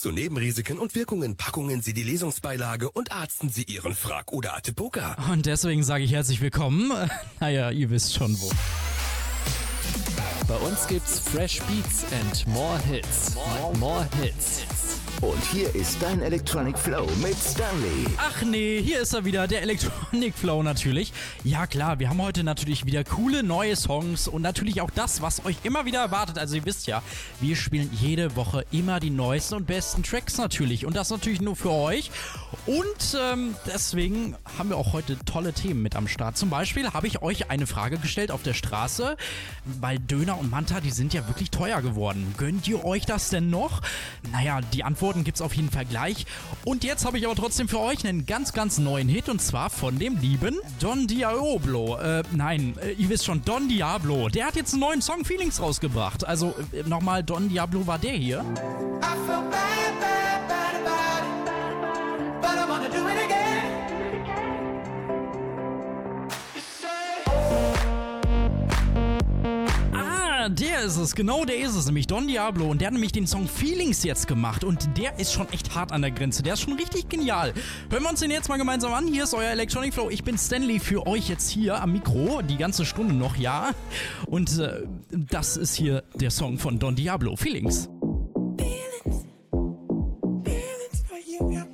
Zu Nebenrisiken und Wirkungen packungen Sie die Lesungsbeilage und arzten Sie Ihren Frag- oder Atipoka. Und deswegen sage ich herzlich willkommen. Naja, ihr wisst schon wo. Bei uns gibt's Fresh Beats and more Hits. More, more Hits. Und hier ist dein Electronic Flow mit Stanley. Ach nee, hier ist er wieder, der Electronic Flow natürlich. Ja klar, wir haben heute natürlich wieder coole neue Songs und natürlich auch das, was euch immer wieder erwartet. Also ihr wisst ja, wir spielen jede Woche immer die neuesten und besten Tracks natürlich. Und das natürlich nur für euch. Und ähm, deswegen haben wir auch heute tolle Themen mit am Start. Zum Beispiel habe ich euch eine Frage gestellt auf der Straße, weil Döner und Manta, die sind ja wirklich teuer geworden. Gönnt ihr euch das denn noch? Naja, die Antworten gibt es auf jeden Fall gleich. Und jetzt habe ich aber trotzdem für euch einen ganz, ganz neuen Hit und zwar von dem lieben Don Diablo. Äh, nein, äh, ihr wisst schon, Don Diablo. Der hat jetzt einen neuen Song Feelings rausgebracht. Also äh, nochmal, Don Diablo war der hier. I feel bad, bad, bad about it, but I wanna do it again. Der ist es, genau der ist es, nämlich Don Diablo. Und der hat nämlich den Song Feelings jetzt gemacht. Und der ist schon echt hart an der Grenze. Der ist schon richtig genial. Hören wir uns den jetzt mal gemeinsam an. Hier ist euer Electronic Flow. Ich bin Stanley für euch jetzt hier am Mikro. Die ganze Stunde noch, ja. Und äh, das ist hier der Song von Don Diablo, Feelings. feelings, feelings for you,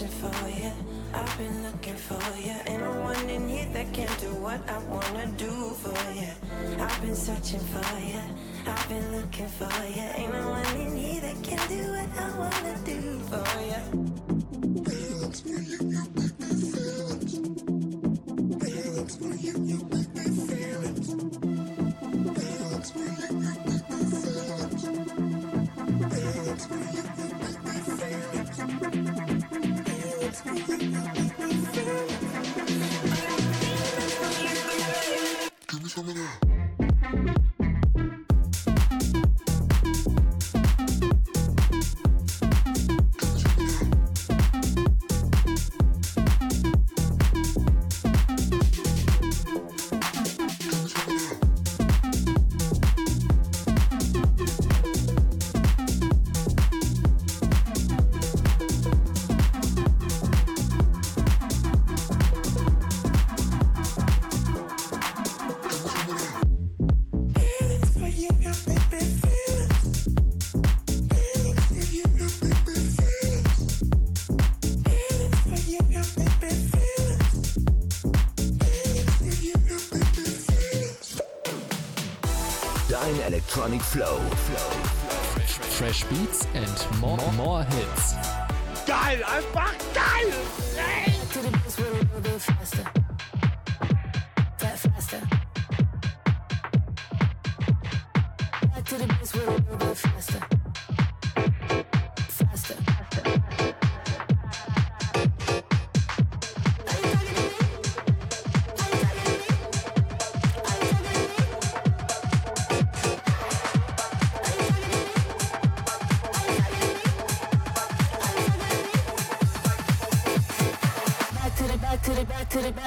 searching for you. I've been looking for you. Ain't no one in here that can do what I wanna do for you. I've been searching for you. I've been looking for you. Ain't no one in here that can do what I wanna do for you. Gentlemen. Flow. Flow. Fresh Beats and more, more Hits. Geil, einfach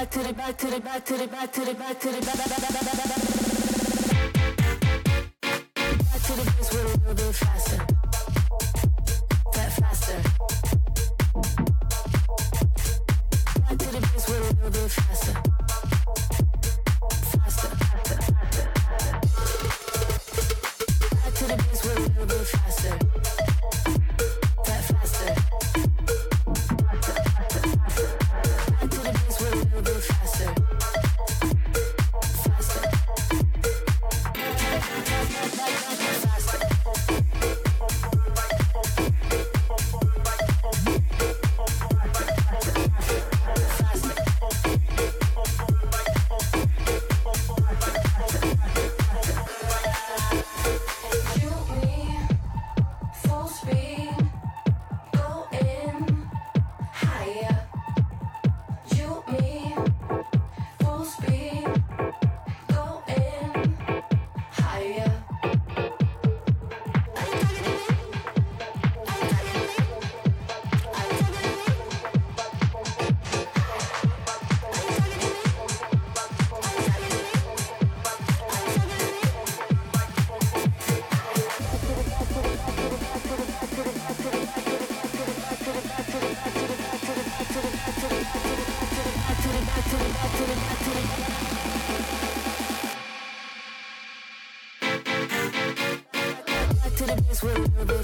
back to the back to the back to the back to the back to the back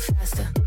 faster.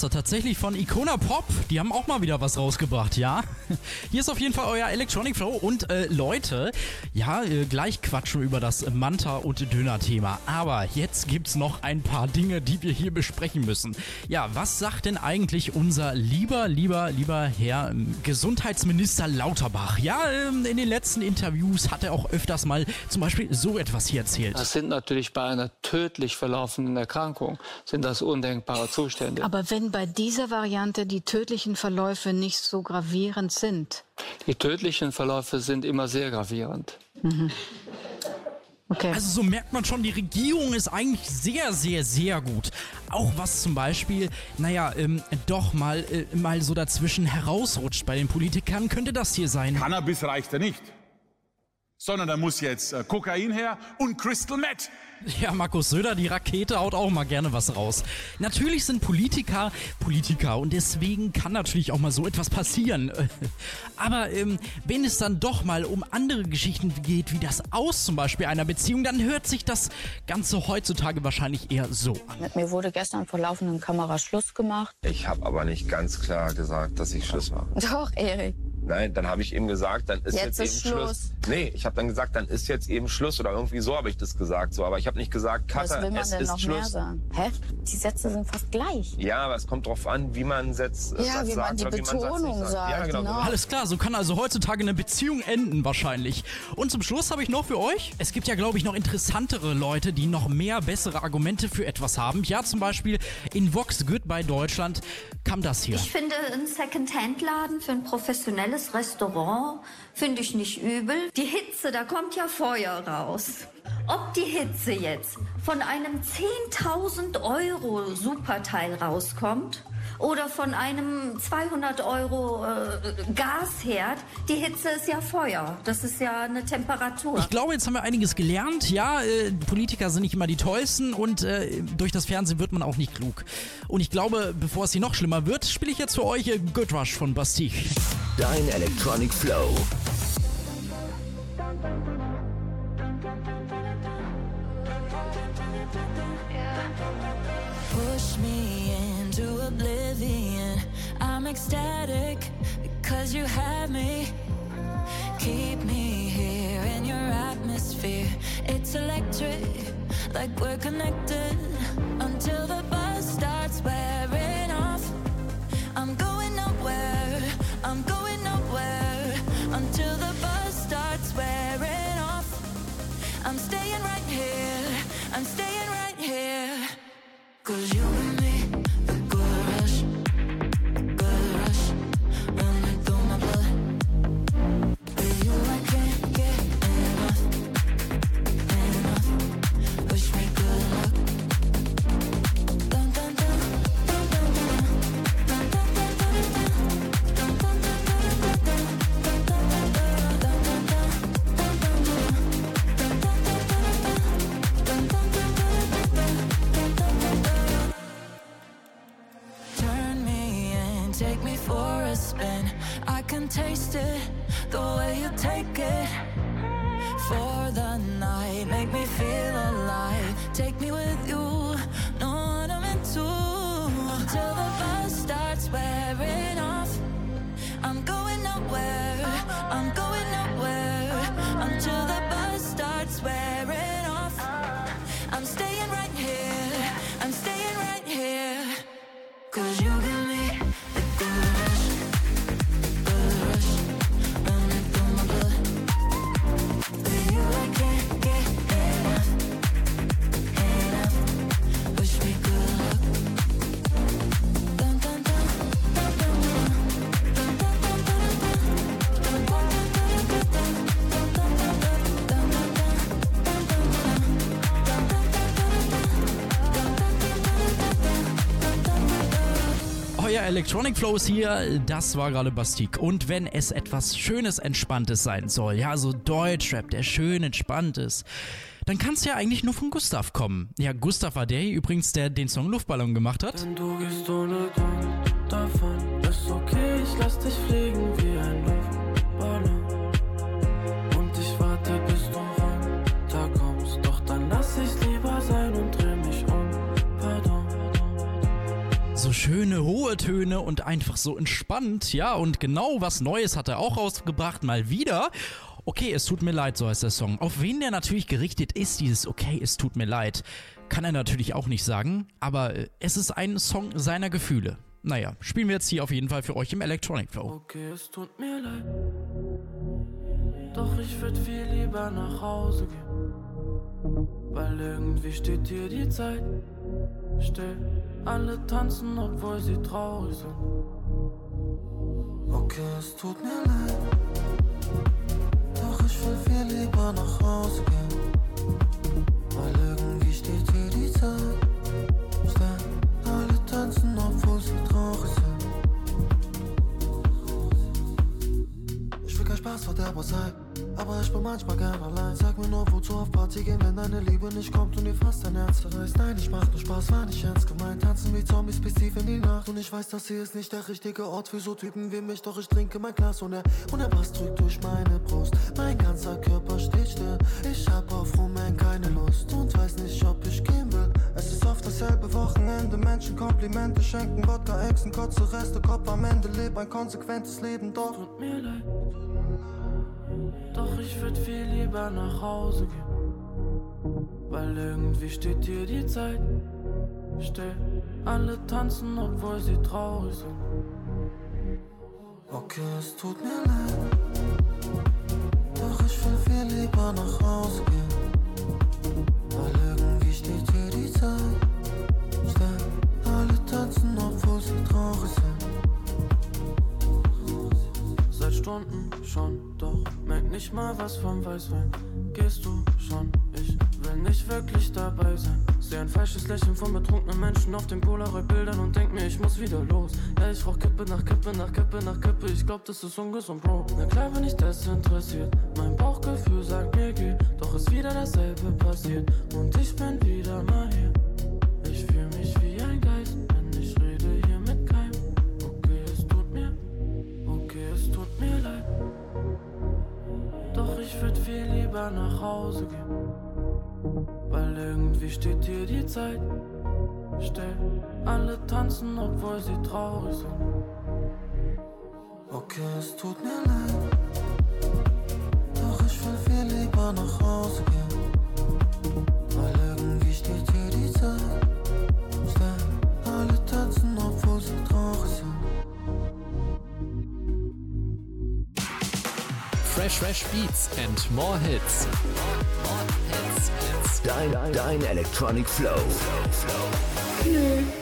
Faster, tatsächlich von Icona Pop. Die haben auch mal wieder was rausgebracht, ja. Hier ist auf jeden Fall euer Electronic Flow. Und äh, Leute, ja, äh, gleich quatschen wir über das Manta- und Döner-Thema. Aber jetzt gibt's noch ein paar Dinge, die wir hier besprechen müssen. Ja, was sagt denn eigentlich unser lieber, lieber, lieber Herr ähm, Gesundheitsminister Lauterbach? Ja, ähm, in den letzten Interviews hat er auch öfters mal zum Beispiel so etwas hier erzählt. Das sind natürlich bei einer tödlich verlaufenden Erkrankung, sind das undenkbare Zustände. Aber wenn bei dieser Variante die tödlichen Verläufe nicht so gravierend sind, Die tödlichen Verläufe sind immer sehr gravierend. okay. Also so merkt man schon, die Regierung ist eigentlich sehr, sehr, sehr gut. Auch was zum Beispiel, naja, ähm, doch mal, äh, mal so dazwischen herausrutscht bei den Politikern, könnte das hier sein. Cannabis reicht ja nicht. Sondern da muss jetzt äh, Kokain her und Crystal Meth. Ja, Markus Söder, die Rakete haut auch mal gerne was raus. Natürlich sind Politiker Politiker und deswegen kann natürlich auch mal so etwas passieren. Aber ähm, wenn es dann doch mal um andere Geschichten geht, wie das Aus zum Beispiel einer Beziehung, dann hört sich das Ganze heutzutage wahrscheinlich eher so an. Mit mir wurde gestern vor laufenden Kamera Schluss gemacht. Ich habe aber nicht ganz klar gesagt, dass ich Schluss mache. Doch, Erik. Nein, dann habe ich eben gesagt, dann ist Jetzt jetzt, ist eben Schluss. Schluss. Nee, ich habe dann gesagt, dann ist jetzt eben Schluss oder irgendwie so habe ich das gesagt. So, aber ich habe nicht gesagt, Was Katha, will man es denn ist noch Schluss. mehr sagen? Hä? Die Sätze sind fast gleich. Ja, aber es kommt drauf an, wie man setzt. äh, Ja, das wie man sagt die wie man Satz Betonung nicht sagt, Ja, genau. genau. genau. Alles klar, so kann also heutzutage eine Beziehung enden wahrscheinlich. Und zum Schluss habe ich noch für euch, es gibt ja glaube ich noch interessantere Leute, die noch mehr bessere Argumente für etwas haben. Ja, zum Beispiel in Vox Goodbye Deutschland kam das hier. Ich finde, ein Second-Hand-Laden für ein professionelles Restaurant finde ich nicht übel. Die Hitze, da kommt ja Feuer raus. Ob die Hitze jetzt von einem 10.000 Euro Superteil rauskommt oder von einem 200 Euro äh, Gasherd, die Hitze ist ja Feuer. Das ist ja eine Temperatur. Ich glaube, jetzt haben wir einiges gelernt. Ja, äh, Politiker sind nicht immer die tollsten und äh, durch das Fernsehen wird man auch nicht klug. Und ich glaube, bevor es hier noch schlimmer wird, spiele ich jetzt für euch äh, Good Rush von Bastille. Dein Electronic Flow. Oblivion. I'm ecstatic because you have me. Keep me here in your atmosphere. It's electric, like we're connected until the buzz starts wearing off. I'm going nowhere, I'm going nowhere until the buzz starts wearing off. I'm staying right here, I'm staying take it. Electronic Flow ist hier, das war gerade Bastik. Und wenn es etwas Schönes, Entspanntes sein soll, ja, so Deutschrap, der schön entspannt ist, dann kann es ja eigentlich nur von Gustav kommen. Ja, Gustav war der hier übrigens, der den Song Luftballon gemacht hat. Wenn du gehst ohne Grund davon, ist okay, ich lass dich fliegen Schöne hohe Töne und einfach so entspannt. Ja, und genau was Neues hat er auch rausgebracht, mal wieder. Okay, es tut mir leid, so heißt der Song. Auf wen der natürlich gerichtet ist, dieses Okay, es tut mir leid, kann er natürlich auch nicht sagen, aber äh, es ist ein Song seiner Gefühle. Naja, spielen wir jetzt hier auf jeden Fall für euch im Electronic Flow. Okay, es tut mir leid. Doch ich würd viel lieber nach Hause gehen. Weil irgendwie steht hier die Zeit still. Alle tanzen, obwohl sie traurig sind. Okay, es tut mir leid. Doch ich will viel lieber nach Hause gehen. Weil irgendwie steht hier die Zeit still. Alle tanzen, obwohl sie traurig sind. Ich will kein Spaß vor der sein, aber ich bin manchmal gern allein. Sag mir nur, gehen, wenn deine Liebe nicht kommt und dir fast dein Herz verreißt. Nein, ich mach nur Spaß, war nicht ernst gemeint. Tanzen wie Zombies bis tief in die Nacht. Und ich weiß, das hier ist nicht der richtige Ort für so Typen wie mich. Doch ich trinke mein Glas und er, und er passt drückt durch meine Brust. Mein ganzer Körper steht still. Ich hab auf Rumänien keine Lust und weiß nicht, ob ich gehen will. Es ist oft dasselbe Wochenende. Menschen Komplimente schenken, Wodka, Echsen, kurze Reste, Kopf am Ende. Leb ein konsequentes Leben, doch. Tut mir leid. Doch ich würd viel lieber nach Hause gehen. Weil irgendwie steht hier die Zeit still. Alle tanzen, obwohl sie traurig sind. Okay, es tut mir leid. Doch ich will viel lieber nach Hause gehen. Weil irgendwie steht hier die Zeit still. Alle tanzen, obwohl sie traurig sind. Seit Stunden schon, doch merk nicht mal was vom Weißwein. Gehst du schon? Ich will nicht wirklich dabei sein. Seh ein falsches Lächeln von betrunkenen Menschen auf den Polaroid-Bildern und denk mir, ich muss wieder los. Ja, ich rauch Kippe nach Kippe nach Kippe nach Kippe. Ich glaub, das ist ungesund, Bro. Na klar bin ich desinteressiert. Mein Bauchgefühl sagt mir, geh. Doch ist wieder dasselbe passiert. Und ich bin wieder mal hier. lieber nach Hause gehen, weil irgendwie steht hier die Zeit still. Alle tanzen, obwohl sie traurig sind. Okay, es tut mir leid, doch ich will viel lieber nach Hause. Fresh Beats and more hits. Dein, dein Electronic Flow. Flow, Flow.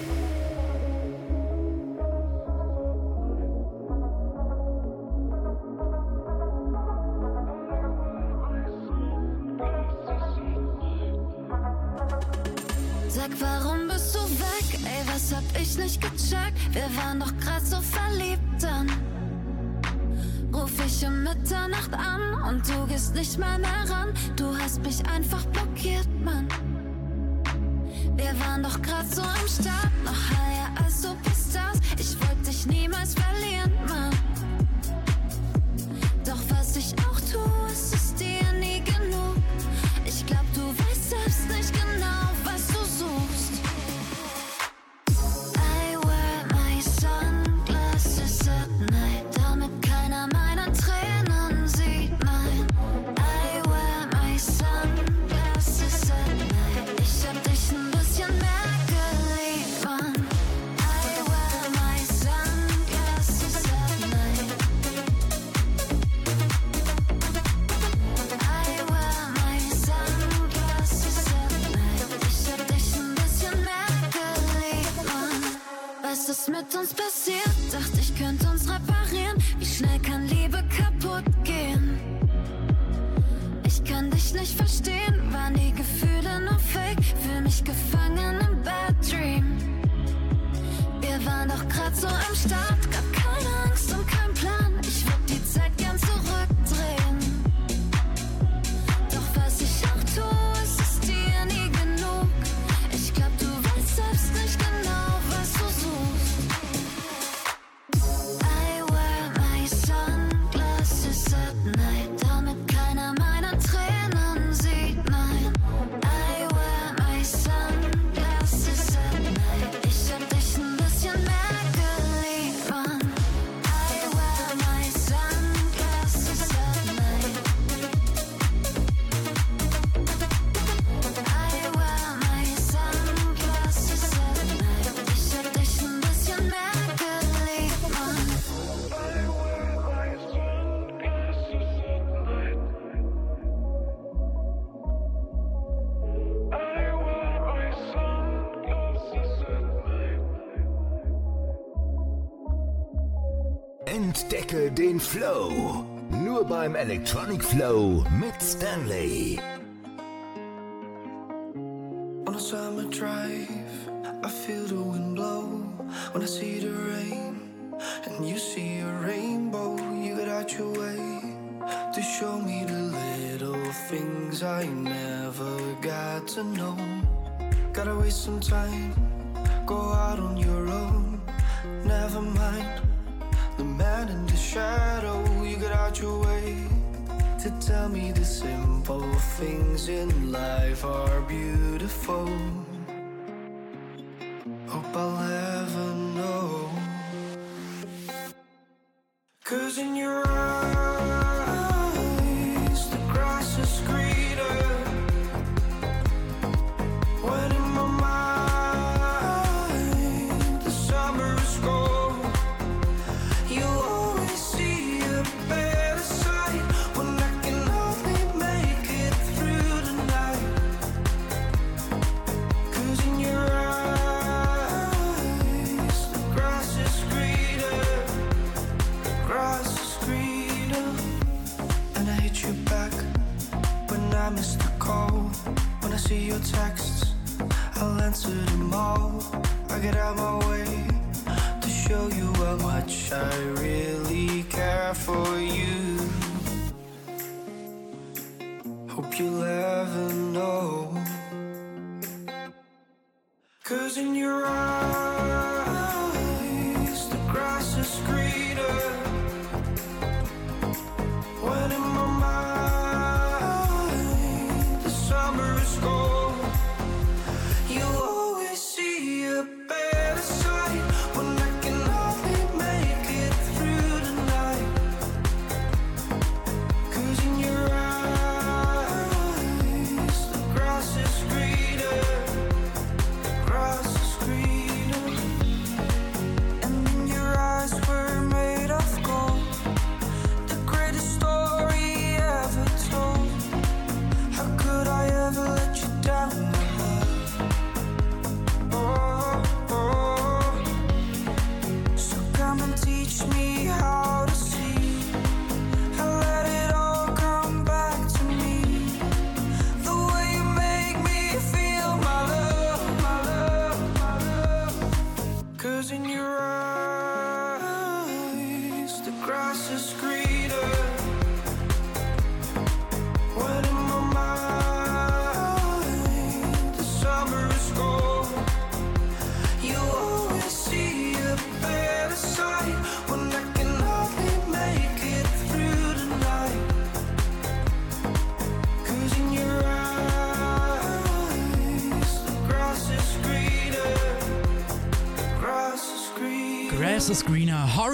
so am Start. Flow. Nur beim Electronic Flow mit Stanley. On a summer drive, I feel the wind blow. When I see the rain, and you see a rainbow, you get out your way to show me the little things I never got to know. Gotta waste some time, go out on your own. Never mind the man in the shadow to tell me the simple things in life are beautiful. Hope I'll ever know. Cause in your eyes. see your texts, I'll answer them all. I get out my way to show you how much I really care for you. Hope you'll ever know. Cause in your eyes.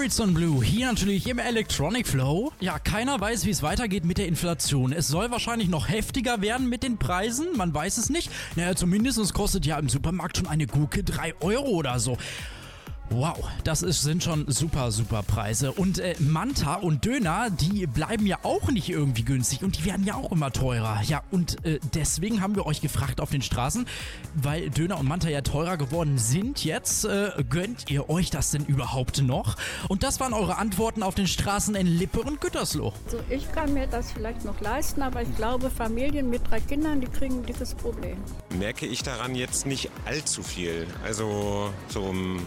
Horizon Blue, hier natürlich im Electronic Flow. Ja, keiner weiß, wie es weitergeht mit der Inflation. Es soll wahrscheinlich noch heftiger werden mit den Preisen, man weiß es nicht. Naja, zumindest kostet ja im Supermarkt schon eine Gurke 3 Euro oder so. Wow, das ist, sind schon super, super Preise. Und äh, Manta und Döner, die bleiben ja auch nicht irgendwie günstig und die werden ja auch immer teurer. Ja, und äh, deswegen haben wir euch gefragt auf den Straßen, weil Döner und Manta ja teurer geworden sind jetzt, äh, gönnt ihr euch das denn überhaupt noch? Und das waren eure Antworten auf den Straßen in Lippe und Gütersloh. Also ich kann mir das vielleicht noch leisten, aber ich glaube, Familien mit drei Kindern, die kriegen ein dickes Problem. Merke ich daran jetzt nicht allzu viel, also so im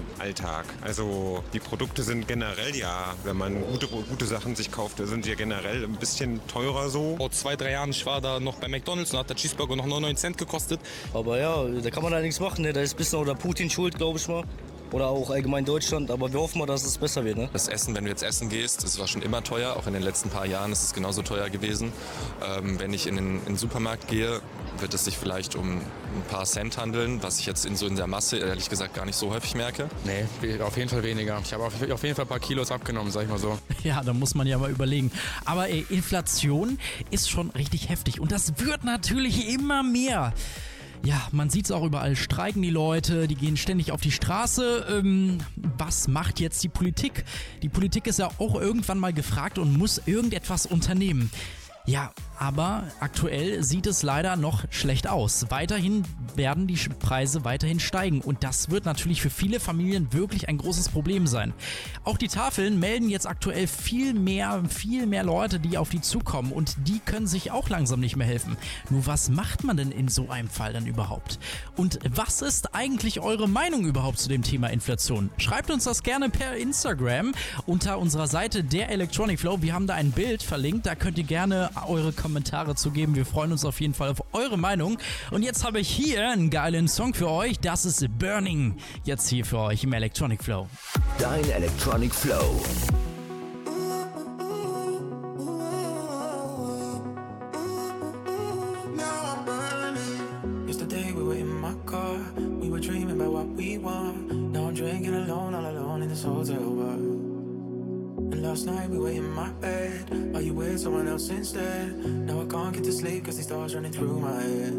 Alltag. Also die Produkte sind generell ja, wenn man gute, gute Sachen sich kauft, sind ja generell ein bisschen teurer so. Vor zwei, drei Jahren, ich war da noch bei McDonalds und hat der Cheeseburger noch 99 Cent gekostet. Aber ja, da kann man da nichts machen. Ne? Da ist ein bisschen oder Putin schuld, glaube ich mal. Oder auch allgemein Deutschland. Aber wir hoffen mal, dass es besser wird. Ne? Das Essen, wenn du jetzt essen gehst, das war schon immer teuer. Auch in den letzten paar Jahren ist es genauso teuer gewesen. Ähm, wenn ich in den, in den Supermarkt gehe, wird es sich vielleicht um ein paar Cent handeln, was ich jetzt in so in der Masse ehrlich gesagt gar nicht so häufig merke. Nee, auf jeden Fall weniger. Ich habe auf, auf jeden Fall ein paar Kilos abgenommen, sag ich mal so. Ja, da muss man ja mal überlegen. Aber ey, Inflation ist schon richtig heftig und das wird natürlich immer mehr. Ja, man sieht es auch überall. Streiken die Leute, die gehen ständig auf die Straße. Ähm, was macht jetzt die Politik? Die Politik ist ja auch irgendwann mal gefragt und muss irgendetwas unternehmen. Ja, aber aktuell sieht es leider noch schlecht aus. Weiterhin werden die Preise weiterhin steigen und das wird natürlich für viele Familien wirklich ein großes Problem sein. Auch die Tafeln melden jetzt aktuell viel mehr, viel mehr Leute, die auf die zukommen und die können sich auch langsam nicht mehr helfen. Nur was macht man denn in so einem Fall dann überhaupt? Und was ist eigentlich eure Meinung überhaupt zu dem Thema Inflation? Schreibt uns das gerne per Instagram unter unserer Seite der Electronic Flow. Wir haben da ein Bild verlinkt, da könnt ihr gerne eure Kommentare zu geben. Wir freuen uns auf jeden Fall auf eure Meinung. Und jetzt habe ich hier einen geilen Song für euch. Das ist Burning. Jetzt hier für euch im Electronic Flow. Dein Electronic Flow. Yesterday we were in my car, we were dreaming about what we want. Now I'm drinking alone, all alone in this hotel bar. And last night we were in my bed, while you with someone else instead. Now I can't get to sleep cause these thoughts running through my head.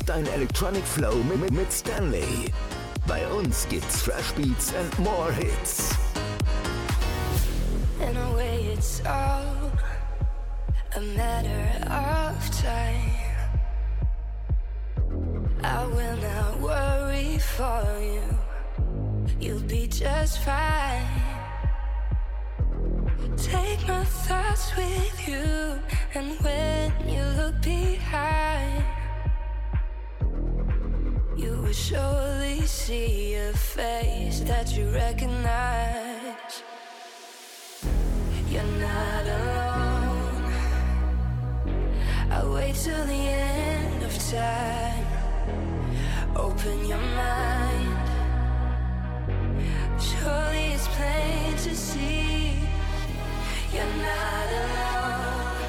Genieß dein Electronic Flow mit, mit Stanley. Bei uns gibt's Fresh Beats and more Hits. that you recognize. You're not alone. I wait till the end of time. Open your mind. Surely it's plain to see. You're not alone.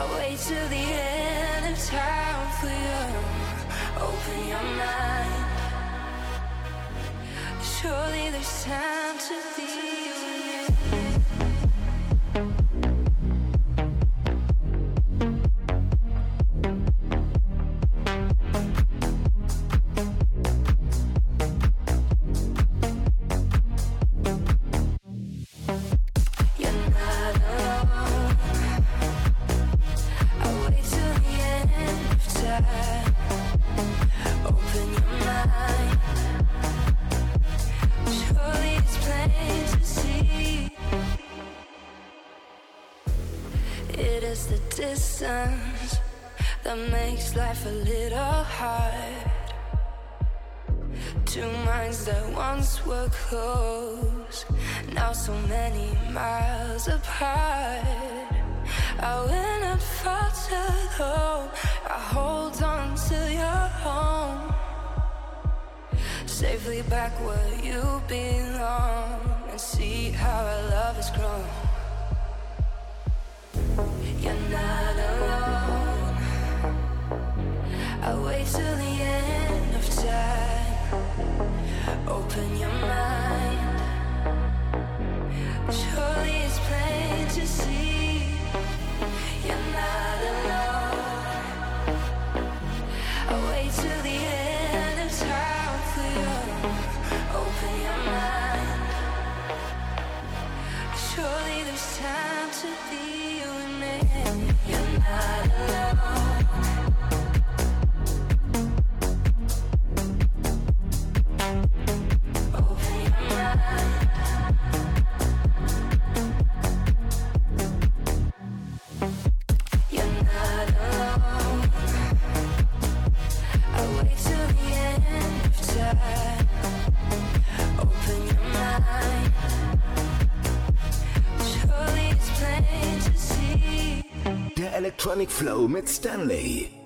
I wait till the end of time for you. Open your mind. Surely there's time to so many miles apart. I went up far too low. I hold on to your home. Safely back where you belong and see how our love has grown. You're not alone. I wait till the end of time. Flow mit Stanley.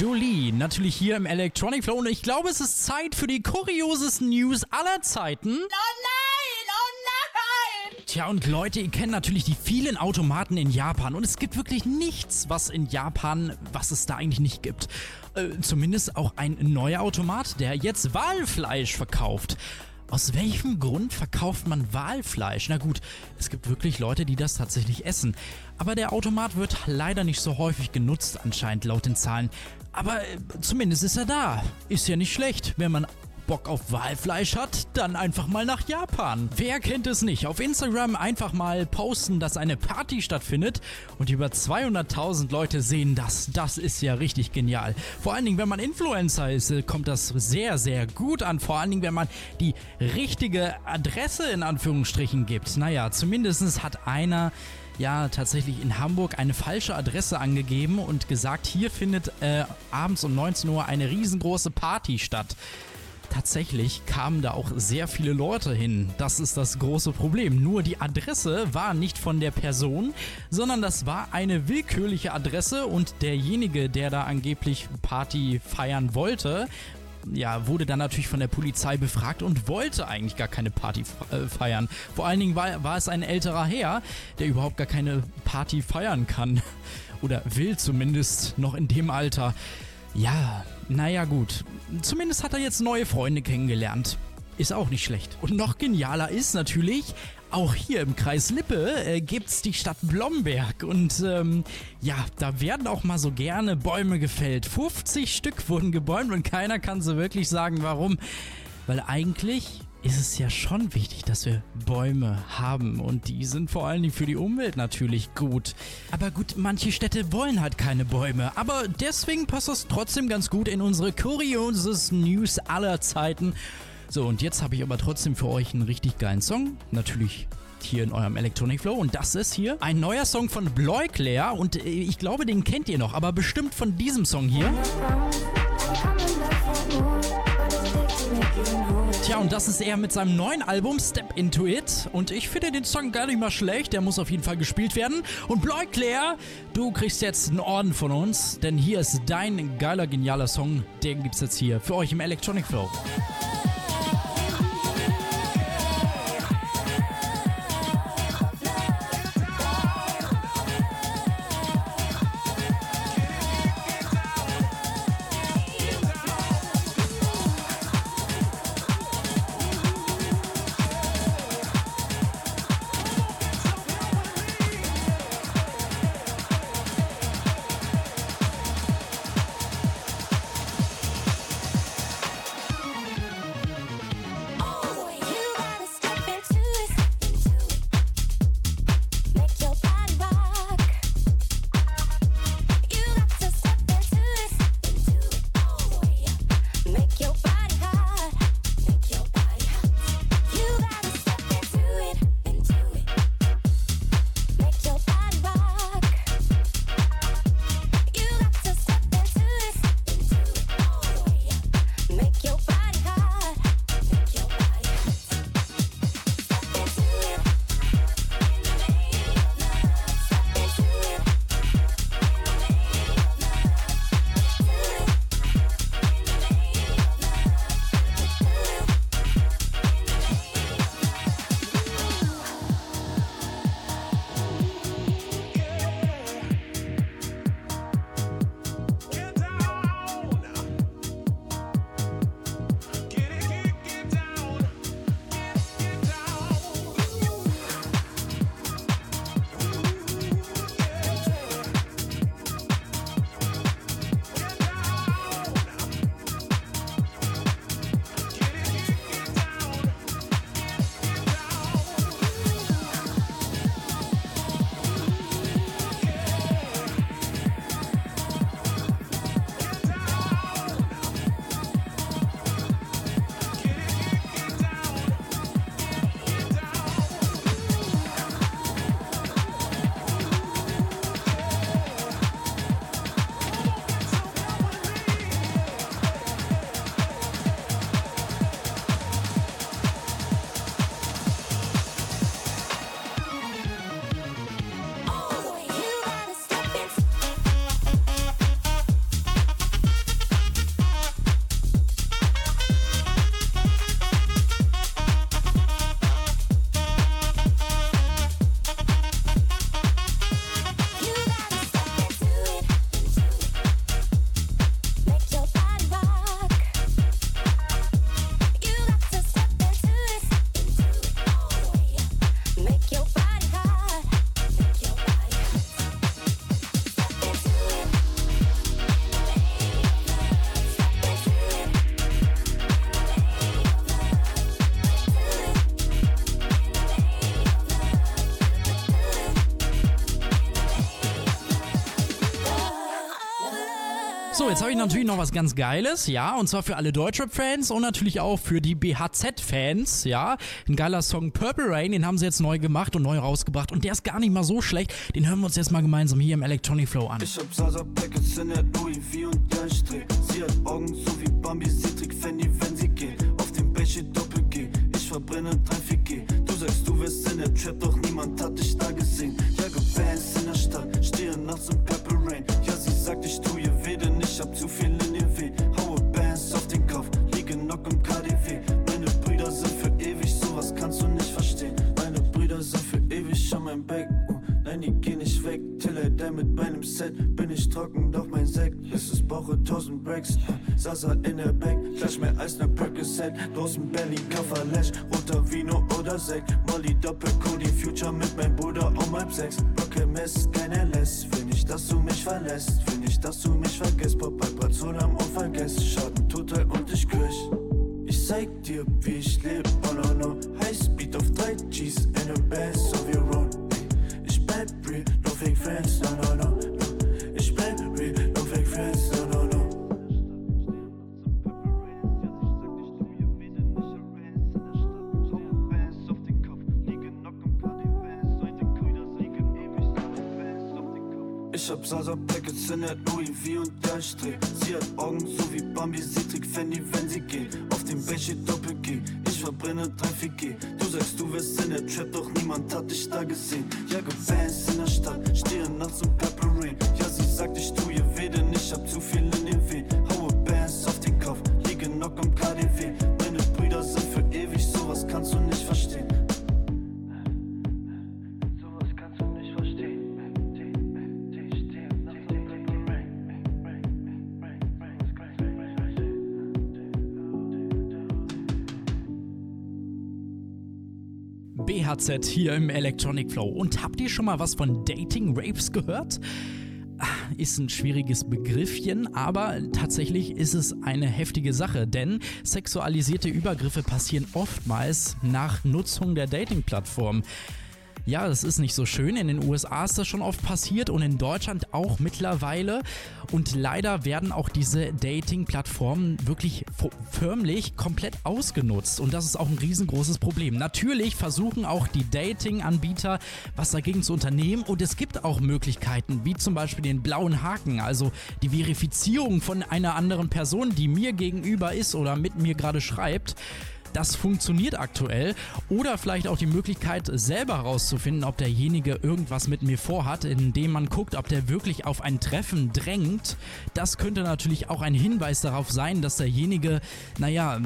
Jolie, natürlich hier im Electronic Flow. Und ich glaube, es ist Zeit für die kuriosesten News aller Zeiten. Oh nein! Oh nein! Tja, und Leute, ihr kennt natürlich die vielen Automaten in Japan. Und es gibt wirklich nichts, was in Japan, was es da eigentlich nicht gibt. Äh, zumindest auch ein neuer Automat, der jetzt Walfleisch verkauft. Aus welchem Grund verkauft man Walfleisch? Na gut, es gibt wirklich Leute, die das tatsächlich essen. Aber der Automat wird leider nicht so häufig genutzt, anscheinend laut den Zahlen. Aber äh, zumindest ist er da. Ist ja nicht schlecht, wenn man Bock auf Walfleisch hat, dann einfach mal nach Japan. Wer kennt es nicht? Auf Instagram einfach mal posten, dass eine Party stattfindet und über 200.000 Leute sehen das. Das ist ja richtig genial. Vor allen Dingen, wenn man Influencer ist, äh, kommt das sehr, sehr gut an. Vor allen Dingen, wenn man die richtige Adresse in Anführungsstrichen gibt. Naja, zumindest hat einer ja tatsächlich in Hamburg eine falsche Adresse angegeben und gesagt, hier findet äh, abends um 19 Uhr eine riesengroße Party statt. Tatsächlich kamen da auch sehr viele Leute hin. Das ist das große Problem. Nur die Adresse war nicht von der Person, sondern das war eine willkürliche Adresse und derjenige, der da angeblich Party feiern wollte, ja, wurde dann natürlich von der Polizei befragt und wollte eigentlich gar keine Party äh, feiern. Vor allen Dingen war, war es ein älterer Herr, der überhaupt gar keine Party feiern kann. Oder will zumindest noch in dem Alter. Ja, naja gut. Zumindest hat er jetzt neue Freunde kennengelernt. Ist auch nicht schlecht. Und noch genialer ist natürlich, auch hier im Kreis Lippe äh, gibt's die Stadt Blomberg. Und ähm, ja, da werden auch mal so gerne Bäume gefällt. 50 Stück wurden gebäumt und keiner kann so wirklich sagen, warum. Weil eigentlich ist es ja schon wichtig, dass wir Bäume haben und die sind vor allen Dingen für die Umwelt natürlich gut. Aber gut, manche Städte wollen halt keine Bäume, aber deswegen passt das trotzdem ganz gut in unsere kuriosesten News aller Zeiten. So, und jetzt habe ich aber trotzdem für euch einen richtig geilen Song. Natürlich hier in eurem Electronic Flow. Und das ist hier ein neuer Song von Bloikler. Und äh, ich glaube, den kennt ihr noch, aber bestimmt von diesem Song hier. Tja, und das ist er mit seinem neuen Album Step Into It. Und ich finde den Song gar nicht mal schlecht. Der muss auf jeden Fall gespielt werden. Und Bloikler, du kriegst jetzt einen Orden von uns. Denn hier ist dein geiler, genialer Song. Den gibt's jetzt hier für euch im Electronic Flow. Natürlich noch was ganz Geiles, ja, und zwar für alle Deutschrap-Fans und natürlich auch für die BHZ-Fans, ja. Ein geiler Song Purple Rain, den haben sie jetzt neu gemacht und neu rausgebracht und der ist gar nicht mal so schlecht. Den hören wir uns jetzt mal gemeinsam hier im Electronic Flow an. Ich hab Sasa Packets in der Louis V und der dreh. Sie hat Augen so wie Bambi, sie trägt Fendi, wenn sie geht. Auf dem steht Doppel G, ich verbrenne 3 4 G. Du sagst, du wirst in der Trap, doch niemand hat dich da gesehen. Jage Bands in der Stadt, stehe nachts im Purple Rain. Ja, sie sagt, ich tu ich hab zu viel in ihr weh. Haue Bands auf den Kopf, liege knock im KDW. Meine Brüder sind für ewig, sowas kannst du nicht verstehen. Meine Brüder sind für ewig an meinem Back. Uh, nein, die gehen nicht weg. Till I die mit meinem Set. Bin ich trocken, doch mein Sekt. Es ist Bauche 1000 Breaks. Sasa in der Back. Gleich mehr als ne Percocet. Draußen Berlin, Kaffer, Lash. Roter Vino oder Sekt. Molly, Doppel, Cody, Future mit meinem Bruder um halb sechs. Dreh. Sie hat Augen so wie Bambi, sie trägt Fendi, wenn sie geht. Auf dem Beige steht Doppel G, ich verbrenne 3 4 G. Du sagst, du wirst in der Trap, doch niemand hat dich da gesehen. BHZ hier im Electronic Flow. Und habt ihr schon mal was von Dating Rapes gehört? Ah, Ist ein schwieriges Begriffchen, aber tatsächlich ist es eine heftige Sache, denn sexualisierte Übergriffe passieren oftmals nach Nutzung der Dating-Plattform. Ja, das ist nicht so schön. In den USA ist das schon oft passiert und in Deutschland auch mittlerweile. Und leider werden auch diese Dating-Plattformen wirklich förmlich komplett ausgenutzt. Und das ist auch ein riesengroßes Problem. Natürlich versuchen auch die Dating-Anbieter was dagegen zu unternehmen. Und es gibt auch Möglichkeiten, wie zum Beispiel den blauen Haken, also die Verifizierung von einer anderen Person, die mir gegenüber ist oder mit mir gerade schreibt. Das funktioniert aktuell. Oder vielleicht auch die Möglichkeit, selber herauszufinden, ob derjenige irgendwas mit mir vorhat, indem man guckt, ob der wirklich auf ein Treffen drängt. Das könnte natürlich auch ein Hinweis darauf sein, dass derjenige, naja,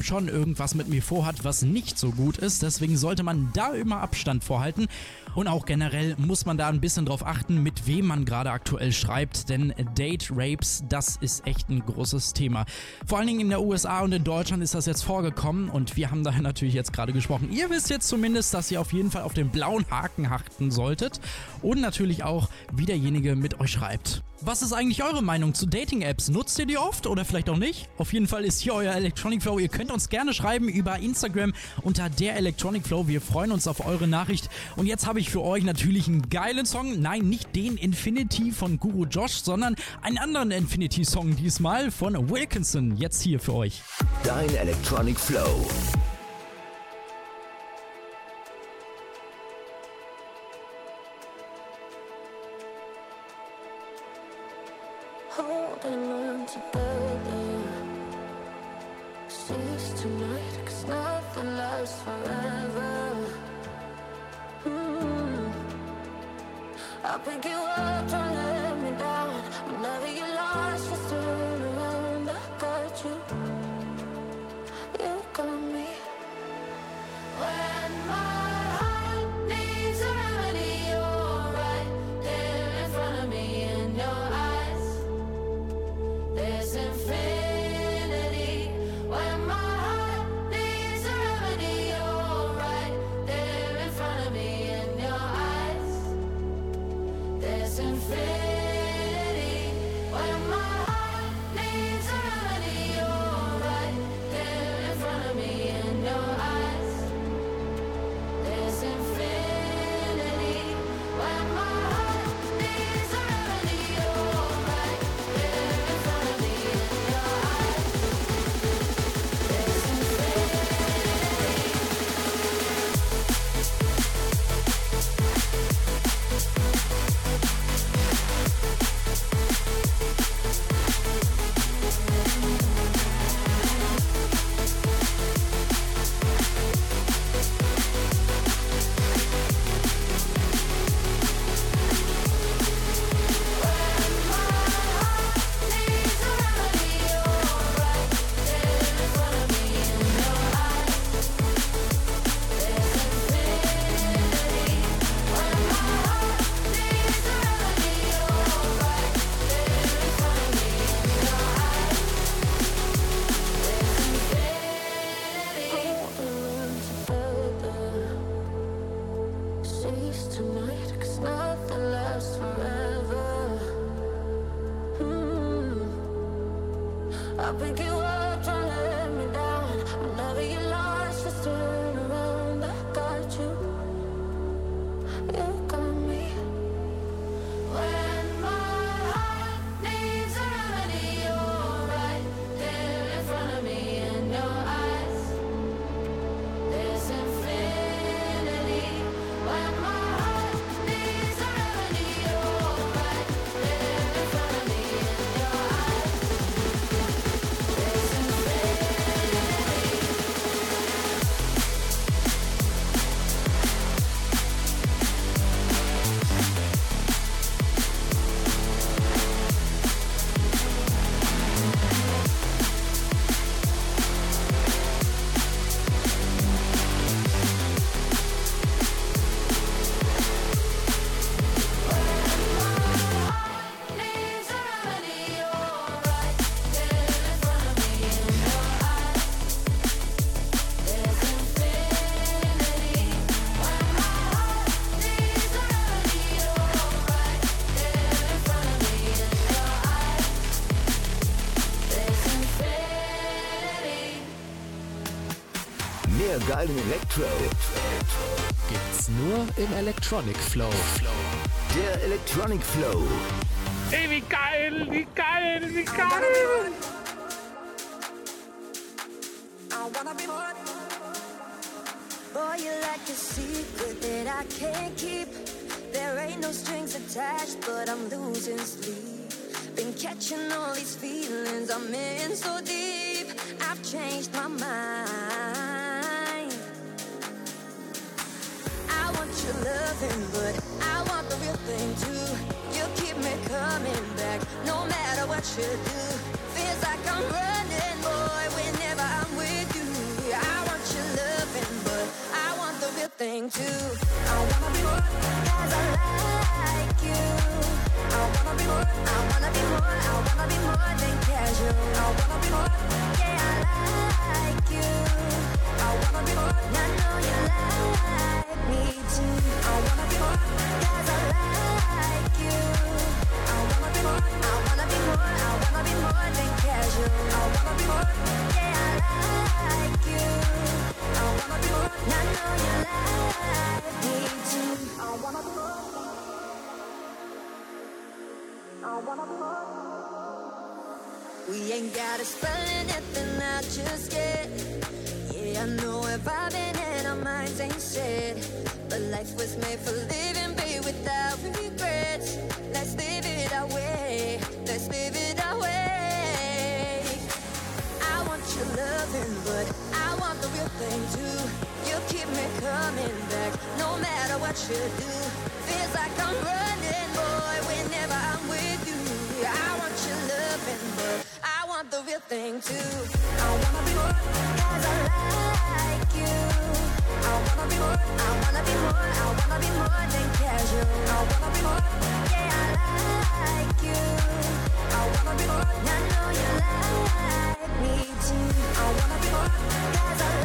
schon irgendwas mit mir vorhat, was nicht so gut ist. Deswegen sollte man da immer Abstand vorhalten. Und auch generell muss man da ein bisschen drauf achten, mit wem man gerade aktuell schreibt, denn Date Rapes, das ist echt ein großes Thema. Vor allen Dingen in der USA und in Deutschland ist das jetzt vorgekommen und wir haben daher natürlich jetzt gerade gesprochen. Ihr wisst jetzt zumindest, dass ihr auf jeden Fall auf den blauen Haken achten solltet und natürlich auch, wie derjenige mit euch schreibt. Was ist eigentlich eure Meinung zu Dating-Apps? Nutzt ihr die oft oder vielleicht auch nicht? Auf jeden Fall ist hier euer Electronic Flow. Ihr könnt uns gerne schreiben über Instagram unter der Electronic Flow. Wir freuen uns auf eure Nachricht. Und jetzt habe ich für euch natürlich einen geilen Song. Nein, nicht den Infinity von Guru Josh, sondern einen anderen Infinity-Song diesmal von Wilkinson. Jetzt hier für euch. Dein Electronic Flow. Holding on together. Cease tonight, cause nothing lasts forever. I'll pick you up, geilen Elektro. Gibt's nur im Electronic Flow. Der Electronic Flow. Ey, wie geil, wie geil, wie geil. I wanna be more. Boy, you're like a secret that I can't keep. There ain't no strings attached, but I'm losing sleep. Been catching all I want the real thing too. You keep me coming back, no matter what you do. Feels like I'm running, boy, whenever I'm with you. I want your loving, but I want the real thing too. I wanna be more, cause I like you. I wanna be more, I wanna be more, I wanna be more than casual. I wanna be more, yeah, I like you. I wanna be more, I know you like me too. I wanna be more, cause I like you. I wanna be more, I wanna be more, I wanna be more than casual. I wanna be more, yeah, I like you. I wanna be more, I know you like. We ain't gotta spell nothing out just yet. Yeah, I know we're vibing and our minds ain't set. But life was made for living, be without regrets. Let's live it our way. Let's live it our way. I want your loving, but I want the real thing too. Keep me coming back, no matter what you do. Feels like I'm running, boy, whenever I'm with you. I want your loving, but I want the real thing too. I wanna be more, cause I like you. I wanna be more, I wanna be more, I wanna be more than casual. I wanna be more, yeah, I like you. I wanna be more, I know you like me too. I wanna be more, cause I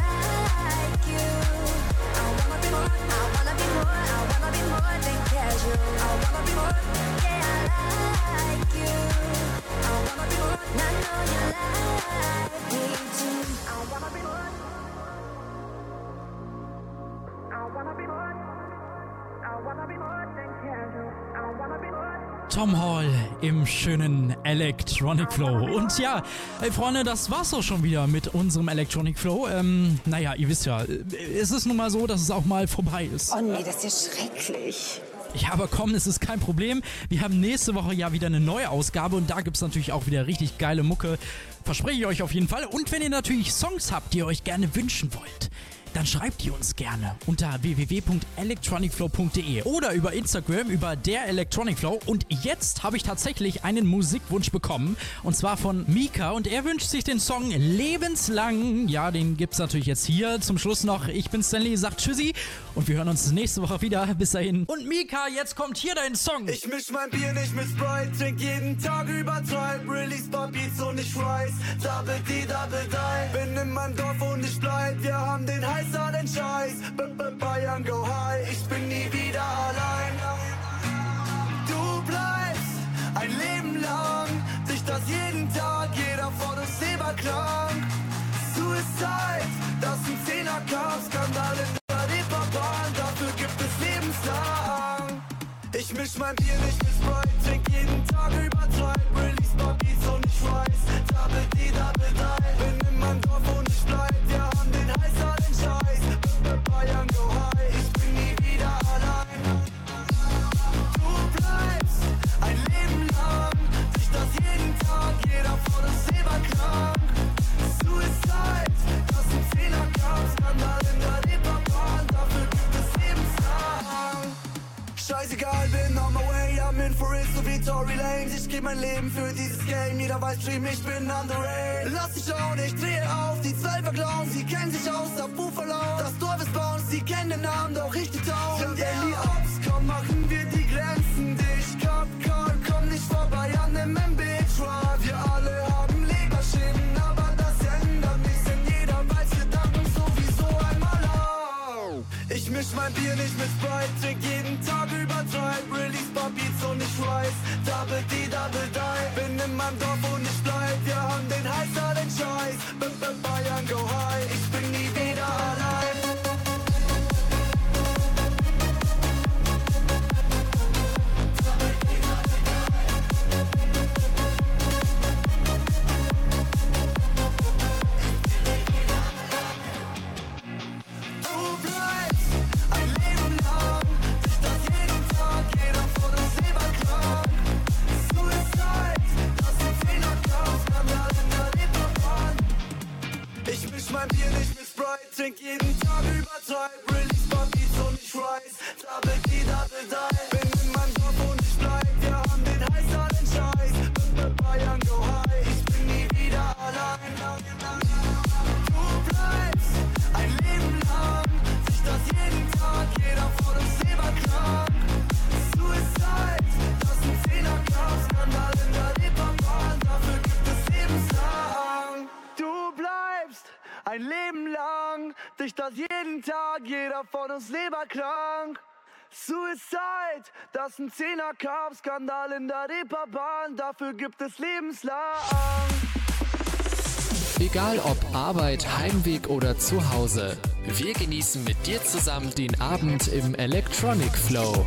Tom Hall im schönen Electronic Flow. Und ja, ey Freunde, das war's auch schon wieder mit unserem Electronic Flow. Ähm, naja, ihr wisst ja, es ist nun mal so, dass es auch mal vorbei ist. Oh nee, das ist ja schrecklich. Ja, aber komm, es ist kein Problem. Wir haben nächste Woche ja wieder eine neue Ausgabe und da gibt's natürlich auch wieder richtig geile Mucke. Verspreche ich euch auf jeden Fall. Und wenn ihr natürlich Songs habt, die ihr euch gerne wünschen wollt, dann schreibt ihr uns gerne unter www.electronicflow.de oder über Instagram über der Electronic Flow. Und jetzt habe ich tatsächlich einen Musikwunsch bekommen und zwar von Mika und er wünscht sich den Song Lebenslang. Ja, den gibt's natürlich jetzt hier. Zum Schluss noch, ich bin Stanley, sagt Tschüssi und wir hören uns nächste Woche wieder. Bis dahin. Und Mika, jetzt kommt hier dein Song. Ich misch mein Bier nicht mit Sprite, trink jeden Tag übertreib. Release paar Beats und ich rise. Double D, Double Die. Bin in meinem Dorf und ich bleib. Wir haben den heißer, ah, den Scheiß. B -b Bayern go high. Ich bin nie wieder allein. Du bleibst ein Leben lang. Dich das jeden Tag, jeder vor dem uns Silberklang. Suicide, das sind Zehnerkampf, Skandale verbannen, dafür gibt es lebenslang. Ich misch mein Bier nicht bis Sprite, trink jeden Tag über Zeit, release mal Beats und ich weiß, Double D, zwei Stream, ich bin André. Lass dich auch nicht Statt jeden Tag, jeder von uns leberkrank. Suicide, das ist ein zehner cup skandal in der Reeperbahn, dafür gibt es lebenslang. Egal ob Arbeit, Heimweg oder Zuhause, wir genießen mit dir zusammen den Abend im Electronic Flow.